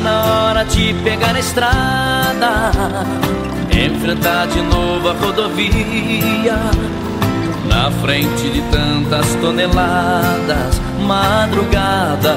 Na hora de pegar a estrada, enfrentar de novo a rodovia. Na frente de tantas toneladas, madrugada,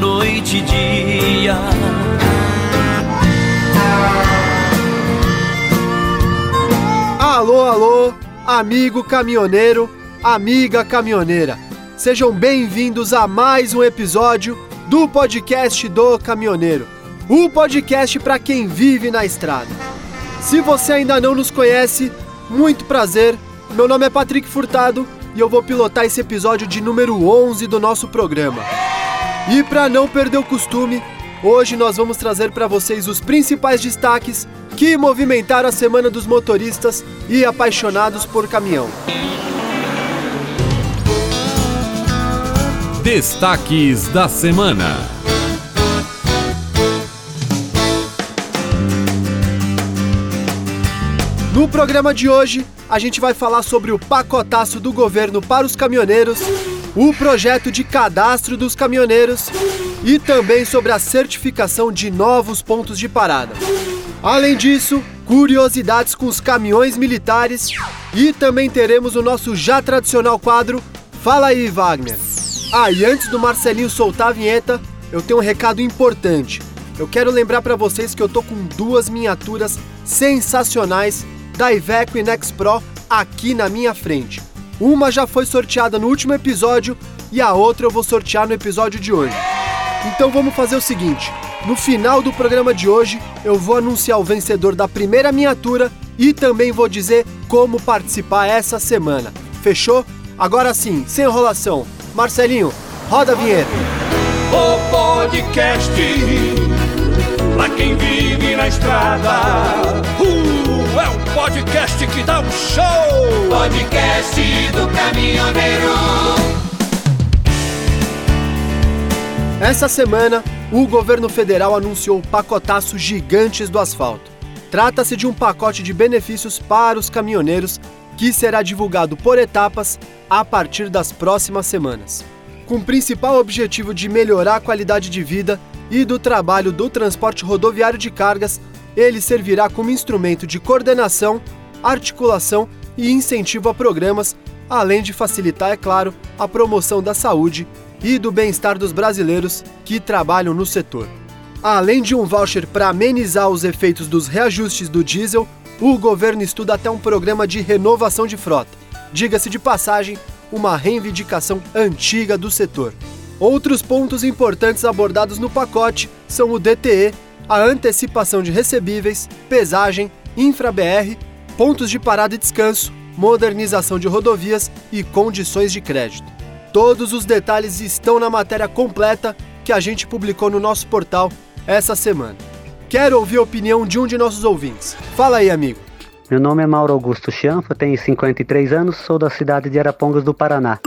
noite e dia. Alô, alô, amigo caminhoneiro, amiga caminhoneira. Sejam bem-vindos a mais um episódio do podcast do caminhoneiro. O podcast para quem vive na estrada. Se você ainda não nos conhece, muito prazer. Meu nome é Patrick Furtado e eu vou pilotar esse episódio de número 11 do nosso programa. E para não perder o costume, hoje nós vamos trazer para vocês os principais destaques que movimentaram a Semana dos Motoristas e Apaixonados por Caminhão. Destaques da semana. No programa de hoje, a gente vai falar sobre o pacotaço do governo para os caminhoneiros, o projeto de cadastro dos caminhoneiros e também sobre a certificação de novos pontos de parada. Além disso, curiosidades com os caminhões militares e também teremos o nosso já tradicional quadro Fala aí, Wagner. Ah, e antes do Marcelinho soltar a vinheta, eu tenho um recado importante. Eu quero lembrar para vocês que eu tô com duas miniaturas sensacionais da Iveco e Nex Pro aqui na minha frente. Uma já foi sorteada no último episódio e a outra eu vou sortear no episódio de hoje. Então vamos fazer o seguinte: no final do programa de hoje, eu vou anunciar o vencedor da primeira miniatura e também vou dizer como participar essa semana. Fechou? Agora sim, sem enrolação. Marcelinho, roda a vinheta. O podcast pra quem vive na estrada. Uh, é um podcast que dá um show. Podcast do caminhoneiro. Essa semana, o governo federal anunciou o pacotaço Gigantes do Asfalto. Trata-se de um pacote de benefícios para os caminhoneiros que será divulgado por etapas a partir das próximas semanas. Com o principal objetivo de melhorar a qualidade de vida e do trabalho do transporte rodoviário de cargas, ele servirá como instrumento de coordenação, articulação e incentivo a programas, além de facilitar, é claro, a promoção da saúde e do bem-estar dos brasileiros que trabalham no setor. Além de um voucher para amenizar os efeitos dos reajustes do diesel, o governo estuda até um programa de renovação de frota. Diga-se de passagem, uma reivindicação antiga do setor. Outros pontos importantes abordados no pacote são o DTE, a antecipação de recebíveis, pesagem, infra-BR, pontos de parada e descanso, modernização de rodovias e condições de crédito. Todos os detalhes estão na matéria completa que a gente publicou no nosso portal essa semana. Quero ouvir a opinião de um de nossos ouvintes. Fala aí, amigo. Meu nome é Mauro Augusto Chianfa, tenho 53 anos, sou da cidade de Arapongas do Paraná.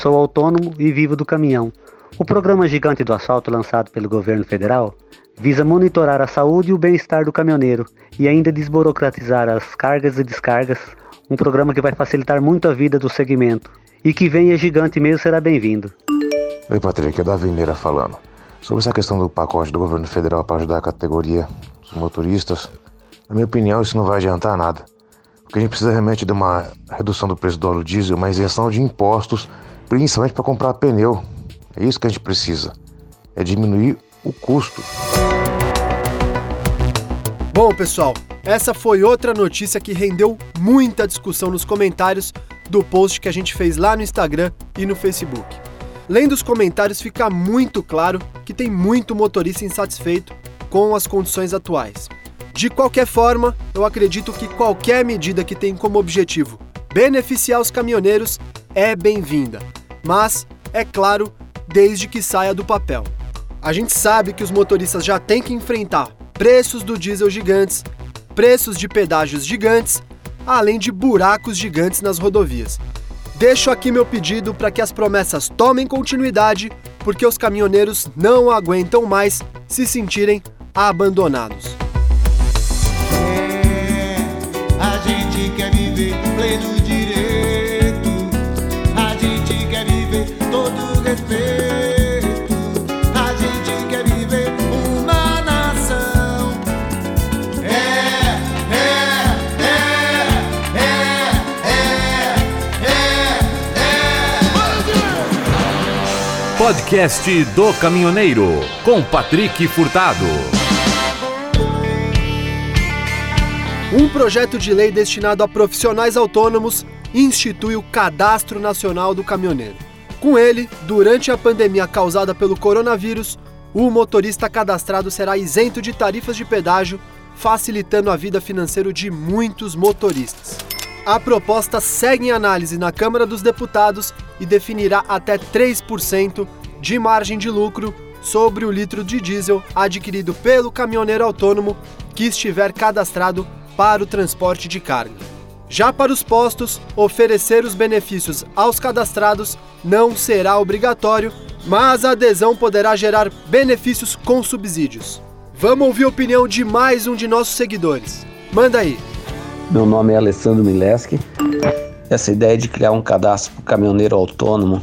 Sou autônomo e vivo do caminhão. O programa Gigante do Asfalto, lançado pelo governo federal, visa monitorar a saúde e o bem-estar do caminhoneiro e ainda desburocratizar as cargas e descargas, um programa que vai facilitar muito a vida do segmento. E que venha gigante mesmo será bem-vindo. Oi, Patrick, é Davi Meira falando. Sobre essa questão do pacote do governo federal para ajudar a categoria dos motoristas, na minha opinião, isso não vai adiantar nada. O que a gente precisa realmente de uma redução do preço do óleo diesel, uma isenção de impostos, principalmente para comprar pneu. É isso que a gente precisa. É diminuir o custo. Bom, pessoal, essa foi outra notícia que rendeu muita discussão nos comentários do post que a gente fez lá no Instagram e no Facebook. Lendo os comentários, fica muito claro que tem muito motorista insatisfeito com as condições atuais. De qualquer forma, eu acredito que qualquer medida que tem como objetivo beneficiar os caminhoneiros é bem-vinda, mas, é claro, desde que saia do papel. A gente sabe que os motoristas já têm que enfrentar preços do diesel gigantes, preços de pedágios gigantes, além de buracos gigantes nas rodovias. Deixo aqui meu pedido para que as promessas tomem continuidade, porque os caminhoneiros não aguentam mais se sentirem abandonados. A gente quer viver pleno Podcast do Caminhoneiro, com Patrick Furtado. Um projeto de lei destinado a profissionais autônomos institui o Cadastro Nacional do Caminhoneiro. Com ele, durante a pandemia causada pelo coronavírus, o motorista cadastrado será isento de tarifas de pedágio, facilitando a vida financeira de muitos motoristas. A proposta segue em análise na Câmara dos Deputados e definirá até 3% de margem de lucro sobre o litro de diesel adquirido pelo caminhoneiro autônomo que estiver cadastrado para o transporte de carga. Já para os postos, oferecer os benefícios aos cadastrados não será obrigatório, mas a adesão poderá gerar benefícios com subsídios. Vamos ouvir a opinião de mais um de nossos seguidores. Manda aí. Meu nome é Alessandro Mileski. Essa ideia de criar um cadastro para o caminhoneiro autônomo,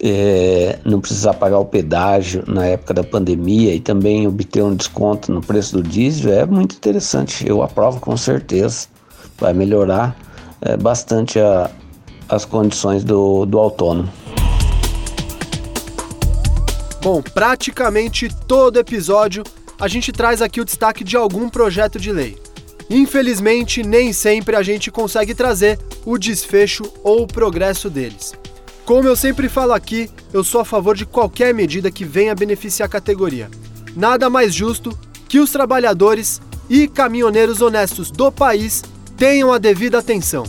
é, não precisar pagar o pedágio na época da pandemia e também obter um desconto no preço do diesel é muito interessante. Eu aprovo com certeza. Vai melhorar é, bastante a, as condições do, do autônomo. Bom, praticamente todo episódio a gente traz aqui o destaque de algum projeto de lei. Infelizmente, nem sempre a gente consegue trazer o desfecho ou o progresso deles. Como eu sempre falo aqui, eu sou a favor de qualquer medida que venha beneficiar a categoria. Nada mais justo que os trabalhadores e caminhoneiros honestos do país tenham a devida atenção.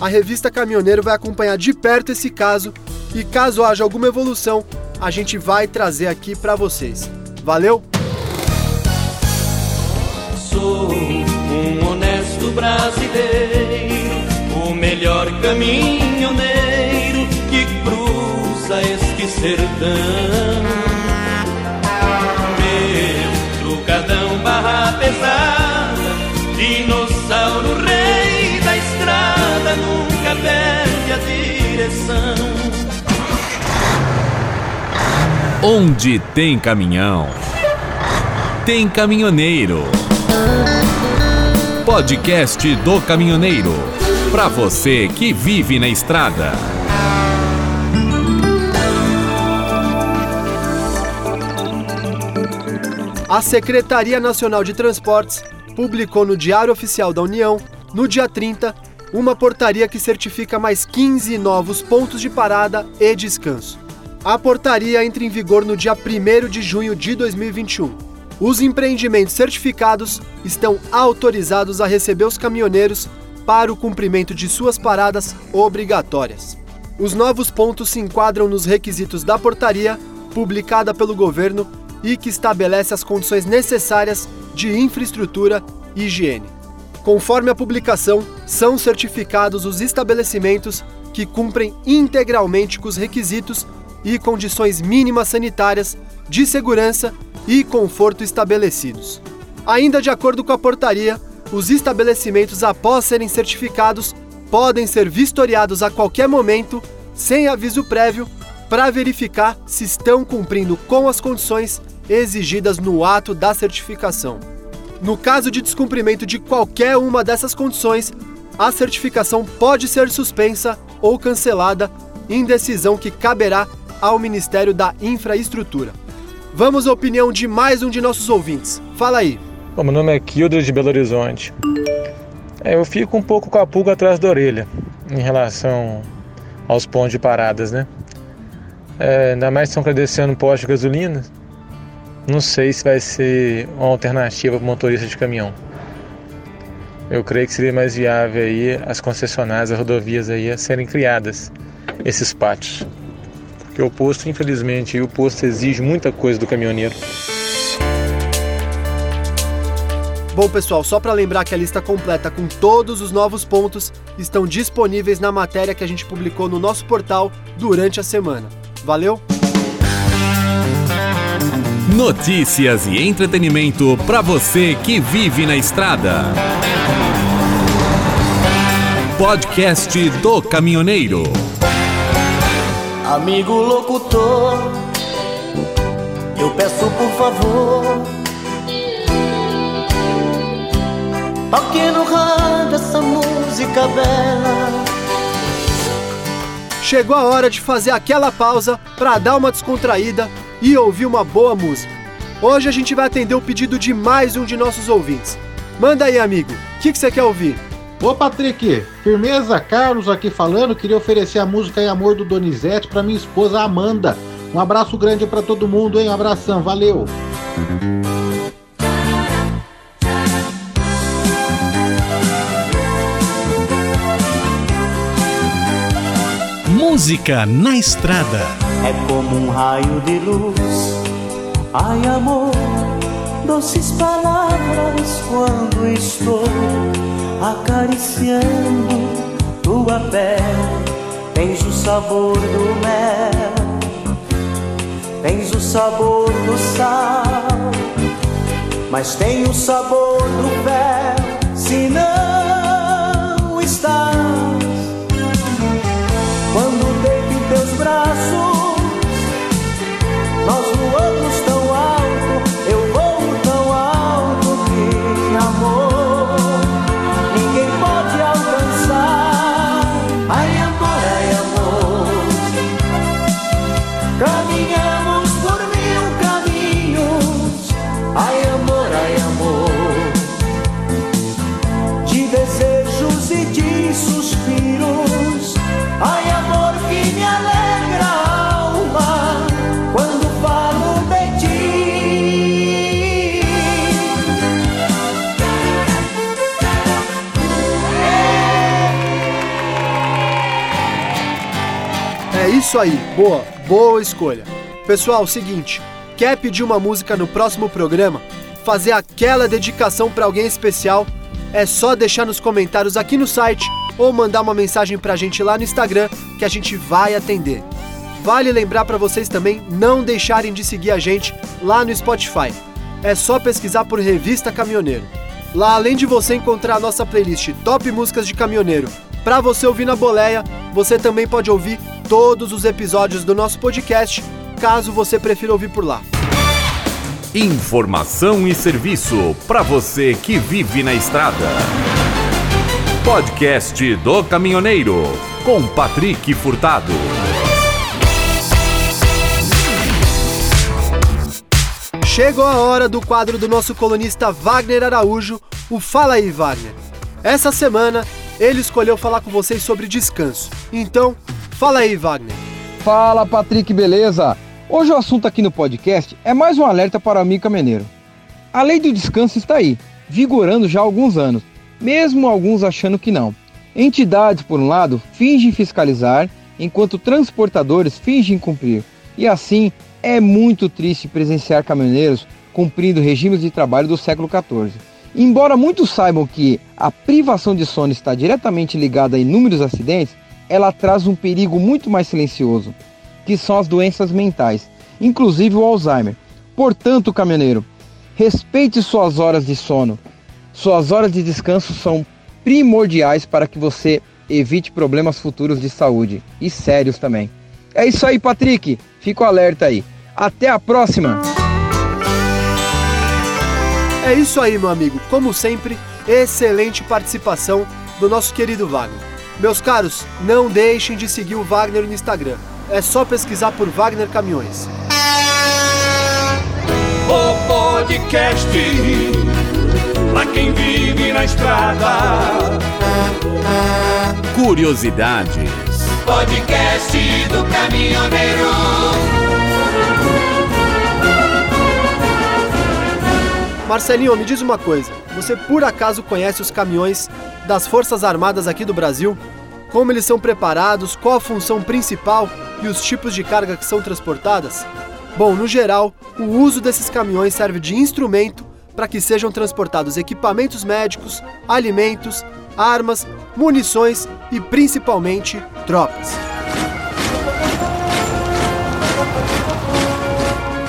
A revista Caminhoneiro vai acompanhar de perto esse caso e caso haja alguma evolução, a gente vai trazer aqui para vocês. Valeu? Sou um honesto brasileiro, o melhor caminhoneiro cruza este sertão. Meu trucadão barra pesada, dinossauro rei da estrada, nunca perde a direção. Onde tem caminhão, tem caminhoneiro. Podcast do Caminhoneiro. Para você que vive na estrada. A Secretaria Nacional de Transportes publicou no Diário Oficial da União, no dia 30, uma portaria que certifica mais 15 novos pontos de parada e descanso. A portaria entra em vigor no dia 1 de junho de 2021. Os empreendimentos certificados estão autorizados a receber os caminhoneiros para o cumprimento de suas paradas obrigatórias. Os novos pontos se enquadram nos requisitos da portaria, publicada pelo governo e que estabelece as condições necessárias de infraestrutura e higiene. Conforme a publicação, são certificados os estabelecimentos que cumprem integralmente com os requisitos e condições mínimas sanitárias, de segurança e conforto estabelecidos. Ainda de acordo com a portaria, os estabelecimentos, após serem certificados, podem ser vistoriados a qualquer momento, sem aviso prévio, para verificar se estão cumprindo com as condições exigidas no ato da certificação. No caso de descumprimento de qualquer uma dessas condições, a certificação pode ser suspensa ou cancelada em decisão que caberá ao Ministério da Infraestrutura. Vamos à opinião de mais um de nossos ouvintes. Fala aí. Bom, meu nome é Kilder de Belo Horizonte. É, eu fico um pouco com a pulga atrás da orelha em relação aos pontos de paradas, né? É, ainda mais estão credenciando posto de gasolina. Não sei se vai ser uma alternativa para motorista de caminhão. Eu creio que seria mais viável aí as concessionárias, as rodovias aí a serem criadas esses pátios. Porque o posto, infelizmente, o posto exige muita coisa do caminhoneiro. Bom, pessoal, só para lembrar que a lista completa com todos os novos pontos estão disponíveis na matéria que a gente publicou no nosso portal durante a semana. Valeu? Notícias e entretenimento para você que vive na estrada. Podcast do Caminhoneiro. Amigo locutor, eu peço por favor. Toque no rádio essa música bela. Chegou a hora de fazer aquela pausa para dar uma descontraída e ouvir uma boa música. Hoje a gente vai atender o pedido de mais um de nossos ouvintes. Manda aí, amigo, o que, que você quer ouvir? Ô Patrick, firmeza, Carlos aqui falando, queria oferecer a música em amor do Donizete para minha esposa Amanda. Um abraço grande para todo mundo, hein? Um abração, valeu. Música na estrada. É como um raio de luz. Ai, amor, doces palavras quando estou acariciando tua pele. Tens o sabor do mel, tens o sabor do sal, mas tem o sabor do véu. Se não isso aí, boa, boa escolha. Pessoal, seguinte, quer pedir uma música no próximo programa? Fazer aquela dedicação para alguém especial? É só deixar nos comentários aqui no site ou mandar uma mensagem pra gente lá no Instagram que a gente vai atender. Vale lembrar para vocês também não deixarem de seguir a gente lá no Spotify. É só pesquisar por Revista Caminhoneiro. Lá, além de você encontrar a nossa playlist Top Músicas de Caminhoneiro, para você ouvir na boleia, você também pode ouvir todos os episódios do nosso podcast, caso você prefira ouvir por lá. Informação e serviço para você que vive na estrada. Podcast do Caminhoneiro com Patrick Furtado. Chegou a hora do quadro do nosso colunista Wagner Araújo, o Fala aí Wagner. Essa semana ele escolheu falar com vocês sobre descanso. Então, fala aí Wagner. Fala Patrick, beleza? Hoje o assunto aqui no podcast é mais um alerta para o amigo caminhoneiro. A lei do descanso está aí, vigorando já há alguns anos, mesmo alguns achando que não. Entidades, por um lado, fingem fiscalizar, enquanto transportadores fingem cumprir. E assim, é muito triste presenciar caminhoneiros cumprindo regimes de trabalho do século XIV. Embora muitos saibam que a privação de sono está diretamente ligada a inúmeros acidentes, ela traz um perigo muito mais silencioso, que são as doenças mentais, inclusive o Alzheimer. Portanto, caminhoneiro, respeite suas horas de sono. Suas horas de descanso são primordiais para que você evite problemas futuros de saúde e sérios também. É isso aí, Patrick. Fico alerta aí. Até a próxima. É isso aí, meu amigo. Como sempre, excelente participação do nosso querido Wagner. Meus caros, não deixem de seguir o Wagner no Instagram. É só pesquisar por Wagner Caminhões. O podcast pra quem vive na estrada. Curiosidades. Podcast do caminhoneiro. Marcelinho, me diz uma coisa. Você por acaso conhece os caminhões das Forças Armadas aqui do Brasil? Como eles são preparados, qual a função principal e os tipos de carga que são transportadas? Bom, no geral, o uso desses caminhões serve de instrumento para que sejam transportados equipamentos médicos, alimentos, armas, munições e principalmente tropas.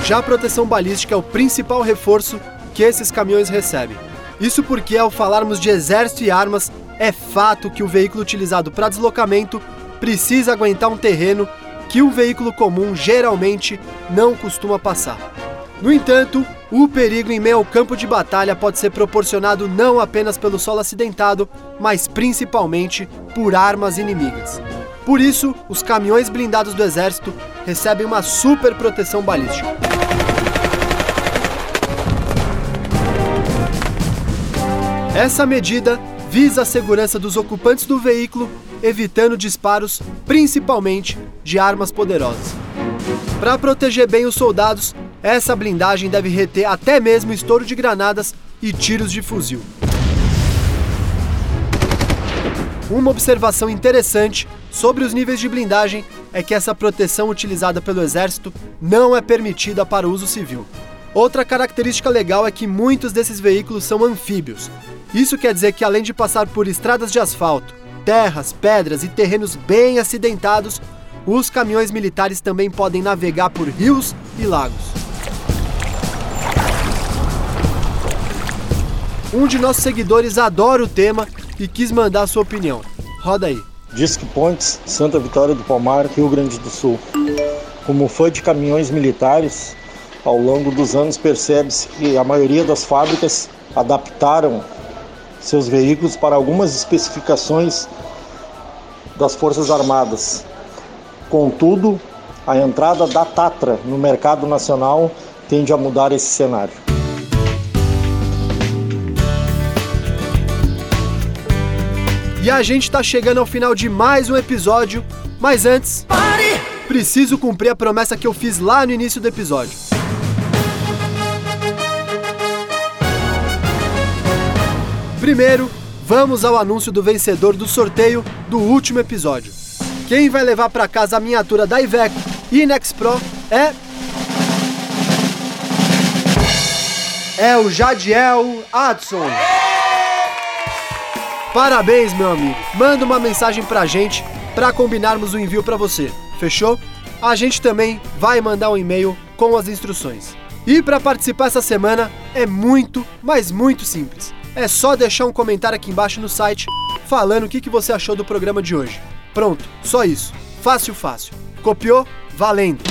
Já a proteção balística é o principal reforço que esses caminhões recebem. Isso porque, ao falarmos de exército e armas, é fato que o veículo utilizado para deslocamento precisa aguentar um terreno que um veículo comum geralmente não costuma passar. No entanto, o perigo em meio ao campo de batalha pode ser proporcionado não apenas pelo solo acidentado, mas principalmente por armas inimigas. Por isso, os caminhões blindados do Exército recebem uma super proteção balística. Essa medida visa a segurança dos ocupantes do veículo, evitando disparos, principalmente de armas poderosas. Para proteger bem os soldados, essa blindagem deve reter até mesmo estouro de granadas e tiros de fuzil. Uma observação interessante sobre os níveis de blindagem é que essa proteção utilizada pelo Exército não é permitida para uso civil. Outra característica legal é que muitos desses veículos são anfíbios. Isso quer dizer que, além de passar por estradas de asfalto, terras, pedras e terrenos bem acidentados, os caminhões militares também podem navegar por rios e lagos. Um de nossos seguidores adora o tema e quis mandar sua opinião. Roda aí. Disque Pontes, Santa Vitória do Palmar, Rio Grande do Sul. Como fã de caminhões militares, ao longo dos anos percebe-se que a maioria das fábricas adaptaram seus veículos para algumas especificações das Forças Armadas. Contudo, a entrada da Tatra no mercado nacional tende a mudar esse cenário. E a gente está chegando ao final de mais um episódio, mas antes, Pare! preciso cumprir a promessa que eu fiz lá no início do episódio. Primeiro, vamos ao anúncio do vencedor do sorteio do último episódio. Quem vai levar para casa a miniatura da Iveco Inex Pro é é o Jadiel Adson. Parabéns, meu amigo. Manda uma mensagem pra gente para combinarmos o envio para você. Fechou? A gente também vai mandar um e-mail com as instruções. E para participar essa semana é muito, mas muito simples. É só deixar um comentário aqui embaixo no site falando o que, você achou do programa de hoje. Pronto, só isso. Fácil, fácil. Copiou? Valendo!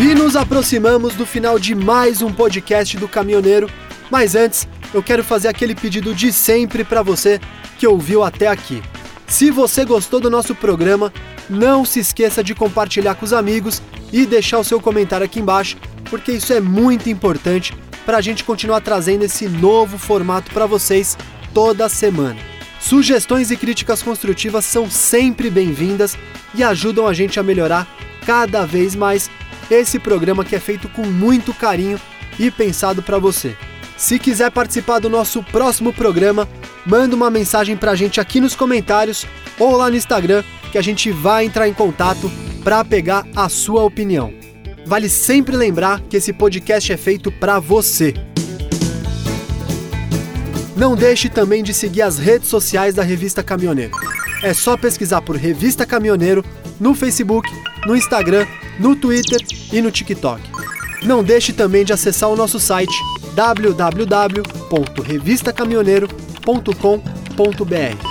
E nos aproximamos do final de mais um podcast do Caminhoneiro, mas antes eu quero fazer aquele pedido de sempre para você que ouviu até aqui. Se você gostou do nosso programa, não se esqueça de compartilhar com os amigos e deixar o seu comentário aqui embaixo, porque isso é muito importante para a gente continuar trazendo esse novo formato para vocês toda semana. Sugestões e críticas construtivas são sempre bem-vindas e ajudam a gente a melhorar cada vez mais esse programa que é feito com muito carinho e pensado para você. Se quiser participar do nosso próximo programa, manda uma mensagem para a gente aqui nos comentários ou lá no Instagram que a gente vai entrar em contato para pegar a sua opinião. Vale sempre lembrar que esse podcast é feito para você. Não deixe também de seguir as redes sociais da Revista Caminhoneiro. É só pesquisar por Revista Caminhoneiro no Facebook, no Instagram, no Twitter e no TikTok. Não deixe também de acessar o nosso site www.revistacaminhoneiro.com.br.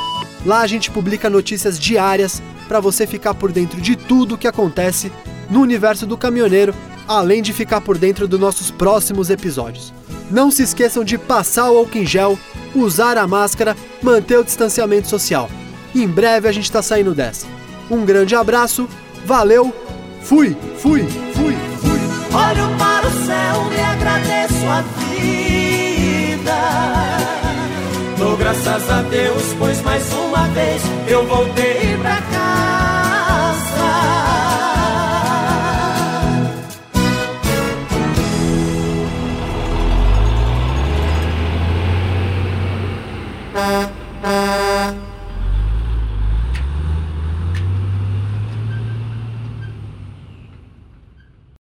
Lá a gente publica notícias diárias para você ficar por dentro de tudo o que acontece no universo do caminhoneiro, além de ficar por dentro dos nossos próximos episódios. Não se esqueçam de passar o álcool em gel, usar a máscara, manter o distanciamento social. Em breve a gente está saindo dessa. Um grande abraço, valeu, fui, fui, fui, fui. Olho para o céu agradeço a vida. Dou graças a Deus, pois mais uma vez eu voltei pra casa.